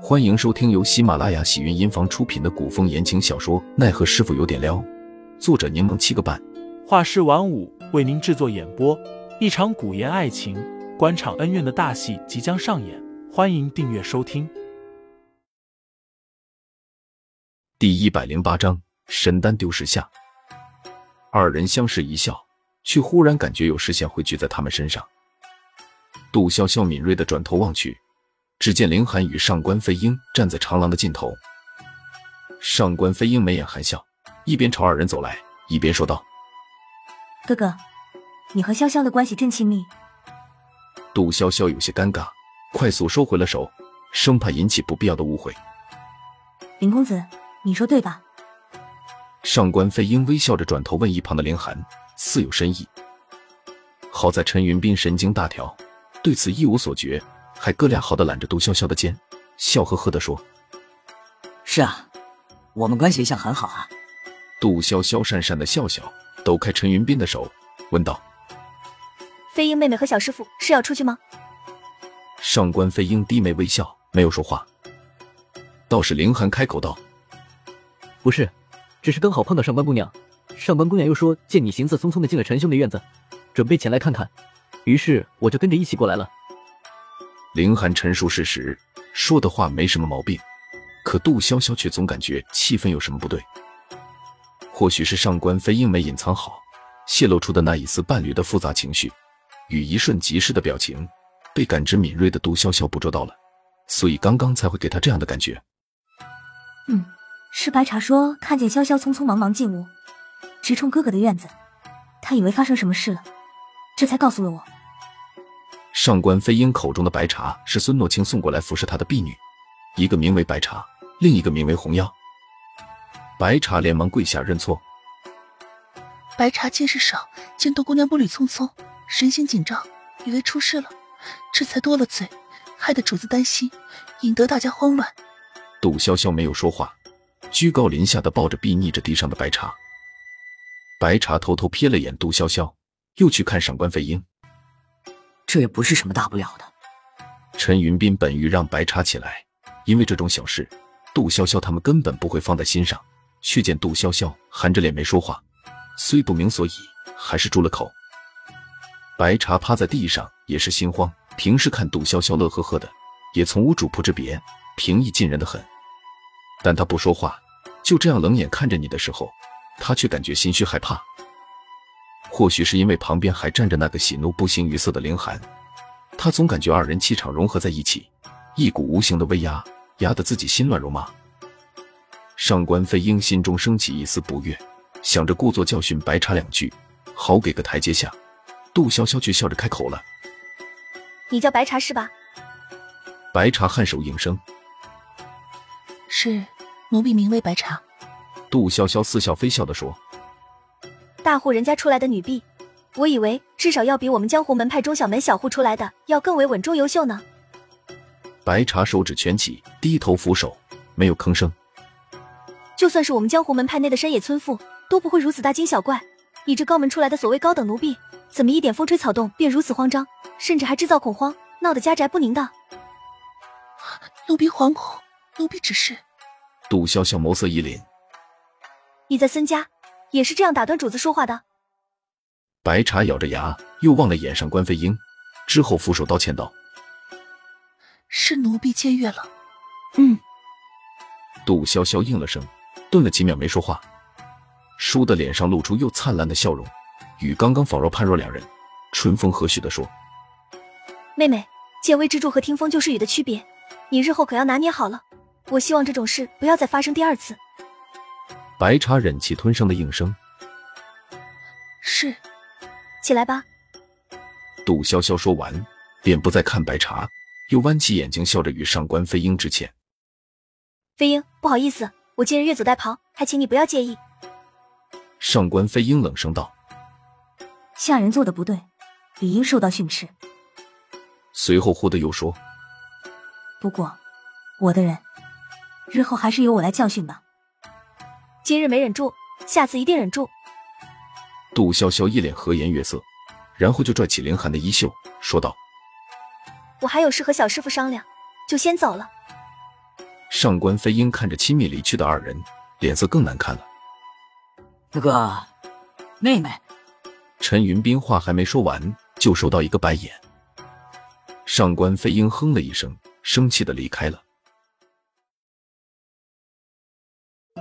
欢迎收听由喜马拉雅喜云音房出品的古风言情小说《奈何师傅有点撩》，作者柠檬七个半，画师晚舞为您制作演播。一场古言爱情、官场恩怨的大戏即将上演，欢迎订阅收听。第一百零八章：神丹丢失下。二人相视一笑，却忽然感觉有视线汇聚在他们身上。杜潇潇敏锐的转头望去。只见凌寒与上官飞鹰站在长廊的尽头。上官飞鹰眉眼含笑，一边朝二人走来，一边说道：“哥哥，你和潇潇的关系真亲密。”杜潇潇有些尴尬，快速收回了手，生怕引起不必要的误会。林公子，你说对吧？上官飞鹰微笑着转头问一旁的凌寒，似有深意。好在陈云斌神经大条，对此一无所觉。还哥俩好的揽着杜潇潇的肩，笑呵呵的说：“是啊，我们关系一向很好啊。”杜潇潇讪讪的笑笑，抖开陈云斌的手，问道：“飞鹰妹妹和小师傅是要出去吗？”上官飞鹰低眉微笑，没有说话。倒是凌寒开口道：“不是，只是刚好碰到上官姑娘。上官姑娘又说见你行色匆匆的进了陈兄的院子，准备前来看看，于是我就跟着一起过来了。”凌寒陈述事实，说的话没什么毛病，可杜潇潇却总感觉气氛有什么不对。或许是上官飞鹰没隐藏好，泄露出的那一丝伴侣的复杂情绪与一瞬即逝的表情，被感知敏锐的杜潇潇捕捉到了，所以刚刚才会给他这样的感觉。嗯，是白茶说看见潇潇匆匆忙忙进屋，直冲哥哥的院子，他以为发生什么事了，这才告诉了我。上官飞鹰口中的白茶是孙诺清送过来服侍他的婢女，一个名为白茶，另一个名为红药。白茶连忙跪下认错。白茶见识少，见杜姑娘步履匆匆，神情紧张，以为出事了，这才多了嘴，害得主子担心，引得大家慌乱。杜潇潇没有说话，居高临下的抱着睥睨着地上的白茶。白茶偷偷瞥了眼杜潇潇，又去看上官飞鹰。这也不是什么大不了的。陈云斌本欲让白茶起来，因为这种小事，杜潇潇他们根本不会放在心上。却见杜潇潇含着脸没说话，虽不明所以，还是住了口。白茶趴在地上也是心慌，平时看杜潇潇乐呵呵的，也从无主仆之别，平易近人的很。但他不说话，就这样冷眼看着你的时候，他却感觉心虚害怕。或许是因为旁边还站着那个喜怒不形于色的凌寒，他总感觉二人气场融合在一起，一股无形的威压压得自己心乱如麻。上官飞鹰心中升起一丝不悦，想着故作教训白茶两句，好给个台阶下。杜潇潇却笑着开口了：“你叫白茶是吧？”白茶颔首应声：“是，奴婢名为白茶。”杜潇潇似笑非笑的说。大户人家出来的女婢，我以为至少要比我们江湖门派中小门小户出来的要更为稳重优秀呢。白茶手指蜷起，低头俯首，没有吭声。就算是我们江湖门派内的山野村妇，都不会如此大惊小怪。你这高门出来的所谓高等奴婢，怎么一点风吹草动便如此慌张，甚至还制造恐慌，闹得家宅不宁的？奴婢惶恐，奴婢只是……杜潇潇眸色一凛，你在孙家？也是这样打断主子说话的。白茶咬着牙，又望了眼上官飞鹰，之后俯首道歉道：“是奴婢僭越了。”嗯。杜潇潇应了声，顿了几秒没说话，倏的脸上露出又灿烂的笑容，与刚刚仿若判若两人，春风和煦的说：“妹妹，见微知著和听风就是雨的区别，你日后可要拿捏好了。我希望这种事不要再发生第二次。”白茶忍气吞声的应声：“是，起来吧。”杜潇潇说完，便不再看白茶，又弯起眼睛笑着与上官飞鹰致歉：“飞鹰，不好意思，我今日越俎代庖，还请你不要介意。”上官飞鹰冷声道：“下人做的不对，理应受到训斥。”随后忽的又说：“不过，我的人，日后还是由我来教训吧。”今日没忍住，下次一定忍住。杜潇潇一脸和颜悦色，然后就拽起凌寒的衣袖，说道：“我还有事和小师傅商量，就先走了。”上官飞鹰看着亲密离去的二人，脸色更难看了。哥哥，妹妹，陈云斌话还没说完，就收到一个白眼。上官飞鹰哼了一声，生气的离开了。